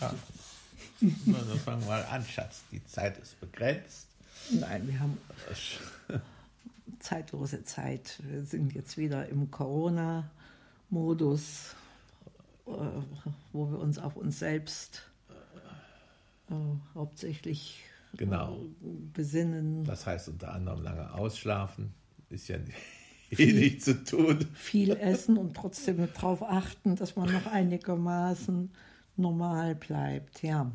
Ja. Dann fangen wir mal an, Schatz. Die Zeit ist begrenzt. Nein, wir haben zeitlose Zeit. Wir sind jetzt wieder im Corona-Modus, äh, wo wir uns auf uns selbst äh, hauptsächlich genau. besinnen. Das heißt unter anderem lange ausschlafen. Ist ja viel, nicht zu tun. Viel essen und trotzdem darauf achten, dass man noch einigermaßen normal bleibt, ja.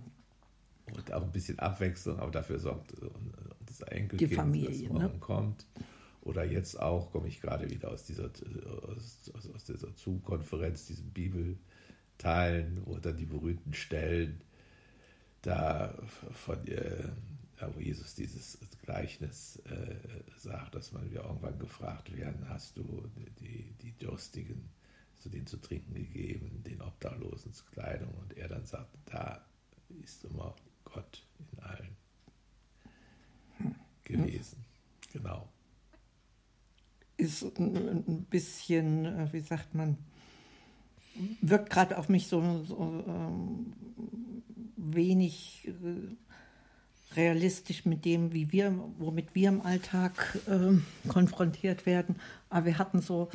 Und auch ein bisschen Abwechslung, aber dafür sorgt das Enkelkind, Die Familie, das ne? kommt. Oder jetzt auch komme ich gerade wieder aus dieser, aus, aus dieser Zoom-Konferenz, diesen Bibelteilen, wo dann die berühmten Stellen da von äh, wo Jesus dieses Gleichnis äh, sagt, dass man wir irgendwann gefragt werden, hast du die, die Durstigen zu denen zu trinken gegeben, den Obdachlosen zur Kleidung und er dann sagt, da ist immer Gott in allen gewesen. Genau. Ist ein bisschen, äh, wie sagt man, wirkt gerade auf mich so, so ähm, wenig äh, realistisch mit dem, wie wir, womit wir im Alltag äh, konfrontiert werden. Aber wir hatten so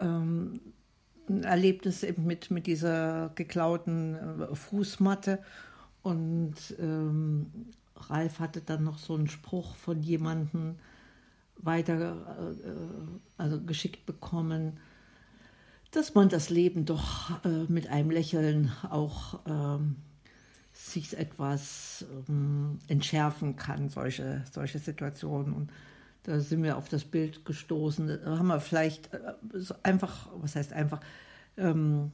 ähm, Erlebnis eben mit, mit dieser geklauten äh, Fußmatte und ähm, Ralf hatte dann noch so einen Spruch von jemandem weiter äh, also geschickt bekommen, dass man das Leben doch äh, mit einem Lächeln auch ähm, sich etwas ähm, entschärfen kann, solche, solche Situationen. Und da sind wir auf das Bild gestoßen. Da haben wir vielleicht äh, einfach, was heißt einfach, ähm,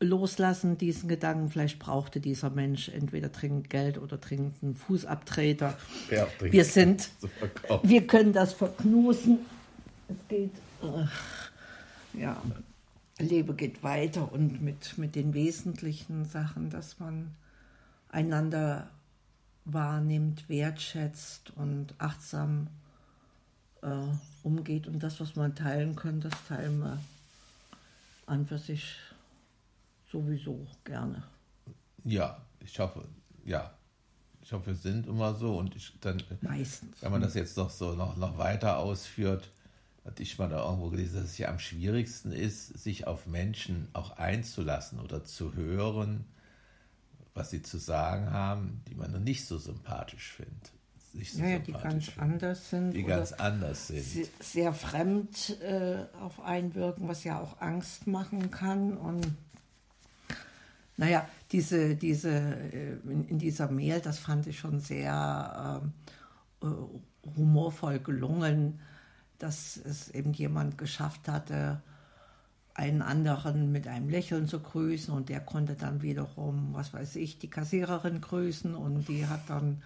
loslassen diesen Gedanken. Vielleicht brauchte dieser Mensch entweder dringend Geld oder dringend einen Fußabtreter. Ja, wir sind, wir können das verknusen. Es geht, äh, ja, Lebe geht weiter und mit, mit den wesentlichen Sachen, dass man einander wahrnimmt, wertschätzt und achtsam äh, umgeht. Und das, was man teilen kann, das teilen wir an für sich sowieso gerne. Ja, ich hoffe, ja. Ich hoffe, wir sind immer so und ich dann, Meistens. wenn man das jetzt noch so noch, noch weiter ausführt, hatte ich mal da irgendwo gelesen, dass es ja am schwierigsten ist, sich auf Menschen auch einzulassen oder zu hören, was sie zu sagen haben, die man nicht so sympathisch findet. So naja, die ganz anders sind. Die ganz anders sind. Sehr, sehr fremd äh, auf einwirken, was ja auch Angst machen kann. Und naja, diese, diese, in, in dieser Mail, das fand ich schon sehr äh, humorvoll gelungen, dass es eben jemand geschafft hatte, einen anderen mit einem Lächeln zu grüßen und der konnte dann wiederum, was weiß ich, die Kassiererin grüßen und die hat dann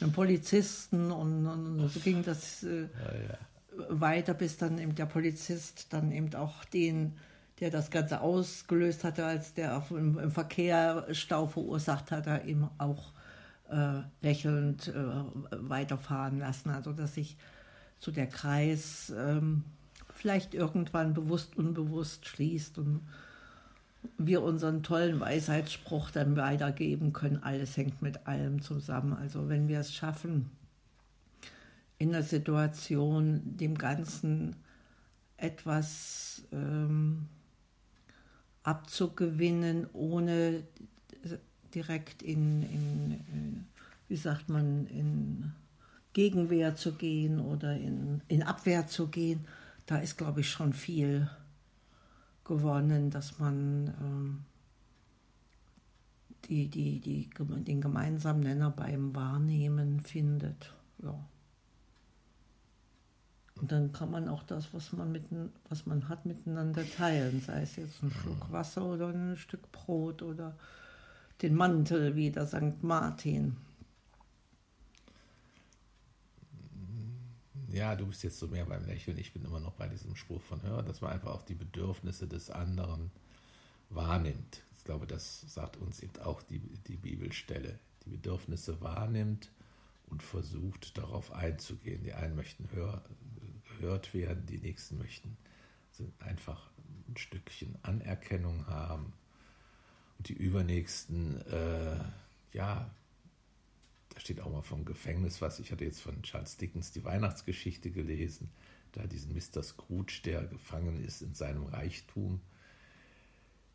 einen Polizisten und, und so ging das äh, ja, ja. weiter, bis dann eben der Polizist dann eben auch den, der das Ganze ausgelöst hatte, als der auf, im, im Verkehr Stau verursacht hat, er eben auch äh, lächelnd äh, weiterfahren lassen. Also dass sich so der Kreis ähm, vielleicht irgendwann bewusst, unbewusst schließt und wir unseren tollen Weisheitsspruch dann weitergeben können. Alles hängt mit allem zusammen. Also wenn wir es schaffen, in der Situation dem Ganzen etwas ähm, abzugewinnen, ohne direkt in, in, wie sagt man, in Gegenwehr zu gehen oder in, in Abwehr zu gehen, da ist, glaube ich, schon viel gewonnen, dass man ähm, die, die, die, den gemeinsamen Nenner beim Wahrnehmen findet. Ja. Und dann kann man auch das, was man, mit, was man hat, miteinander teilen, sei es jetzt ein Schluck Wasser oder ein Stück Brot oder den Mantel wie der St. Martin. Ja, du bist jetzt so mehr beim Lächeln, ich bin immer noch bei diesem Spruch von Hör, dass man einfach auch die Bedürfnisse des anderen wahrnimmt. Ich glaube, das sagt uns eben auch die, die Bibelstelle. Die Bedürfnisse wahrnimmt und versucht darauf einzugehen. Die einen möchten hör, gehört werden, die nächsten möchten einfach ein Stückchen Anerkennung haben Und die übernächsten, äh, ja, da steht auch mal vom Gefängnis was. Ich hatte jetzt von Charles Dickens die Weihnachtsgeschichte gelesen, da diesen Mr. Scrooge, der gefangen ist in seinem Reichtum,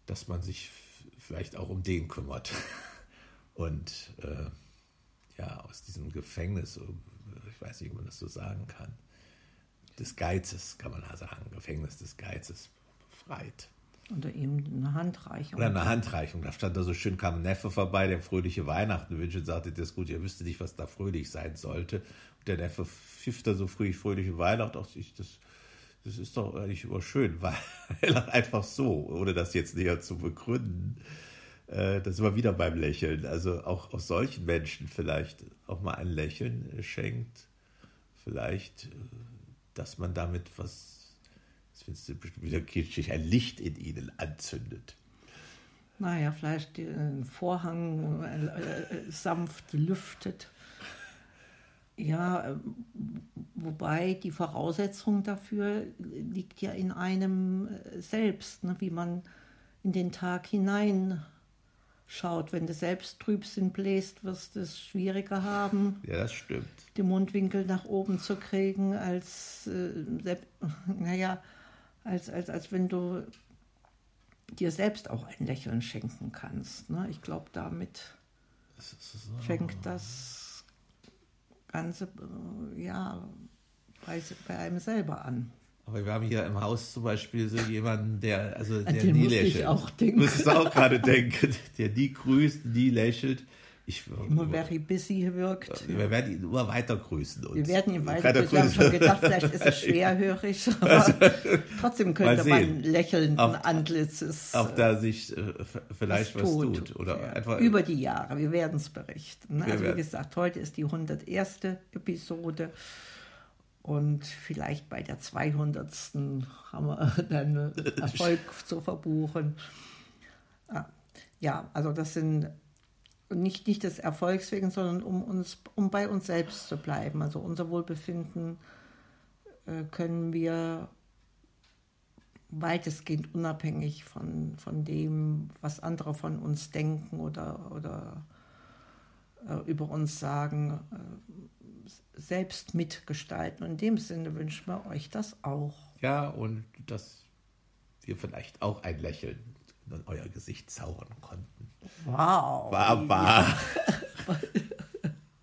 dass man sich vielleicht auch um den kümmert. Und äh, ja, aus diesem Gefängnis, ich weiß nicht, ob man das so sagen kann, des Geizes, kann man da sagen, Gefängnis des Geizes befreit. Oder ihm eine Handreichung. Oder eine Handreichung. Da stand da so schön, kam ein Neffe vorbei, der fröhliche Weihnachten wünscht und sagte, das ist gut, ihr wüsste nicht, was da fröhlich sein sollte. Und der Neffe pfiff da so fröhlich, fröhliche Weihnachten. Auch ich, das, das ist doch eigentlich immer schön, weil einfach so, ohne das jetzt näher zu begründen, äh, das immer wieder beim Lächeln. Also auch aus solchen Menschen vielleicht auch mal ein Lächeln schenkt. Vielleicht, äh, dass man damit was das findest du bestimmt wieder kitschig, ein Licht in ihnen anzündet. Naja, vielleicht den Vorhang äh, äh, sanft lüftet. Ja, äh, wobei die Voraussetzung dafür liegt ja in einem selbst, ne, wie man in den Tag hineinschaut. Wenn du selbst Trübsinn bläst, wirst du es schwieriger haben. Ja, das stimmt. Den Mundwinkel nach oben zu kriegen, als, äh, naja, als, als, als wenn du dir selbst auch ein Lächeln schenken kannst. Ne? Ich glaube, damit so. fängt das Ganze äh, ja, bei, bei einem selber an. Aber wir haben hier im Haus zum Beispiel so jemanden, der, also der den nie lächelt. Ich auch denken. Musst du auch gerade denken, der nie grüßt, nie lächelt. Ich, immer very busy wirkt. Wir werden ihn immer weiter grüßen. wir werden ihn weiter grüßen. Wir haben schon gedacht, vielleicht ist es schwerhörig, aber also, trotzdem könnte man lächelnden auf, Antlitzes. Auf da sich äh, vielleicht was tut. tut oder ja. einfach, Über die Jahre, wir werden es berichten. Also wie gesagt, heute ist die 101. Episode. Und vielleicht bei der 200. haben wir dann Erfolg zu verbuchen. Ah, ja, also das sind nicht, nicht des Erfolgs wegen, sondern um, uns, um bei uns selbst zu bleiben. Also unser Wohlbefinden äh, können wir weitestgehend unabhängig von, von dem, was andere von uns denken oder, oder äh, über uns sagen, äh, selbst mitgestalten. Und in dem Sinne wünschen wir euch das auch. Ja, und dass wir vielleicht auch ein Lächeln in euer Gesicht zaubern konnten. 哇哦爸爸。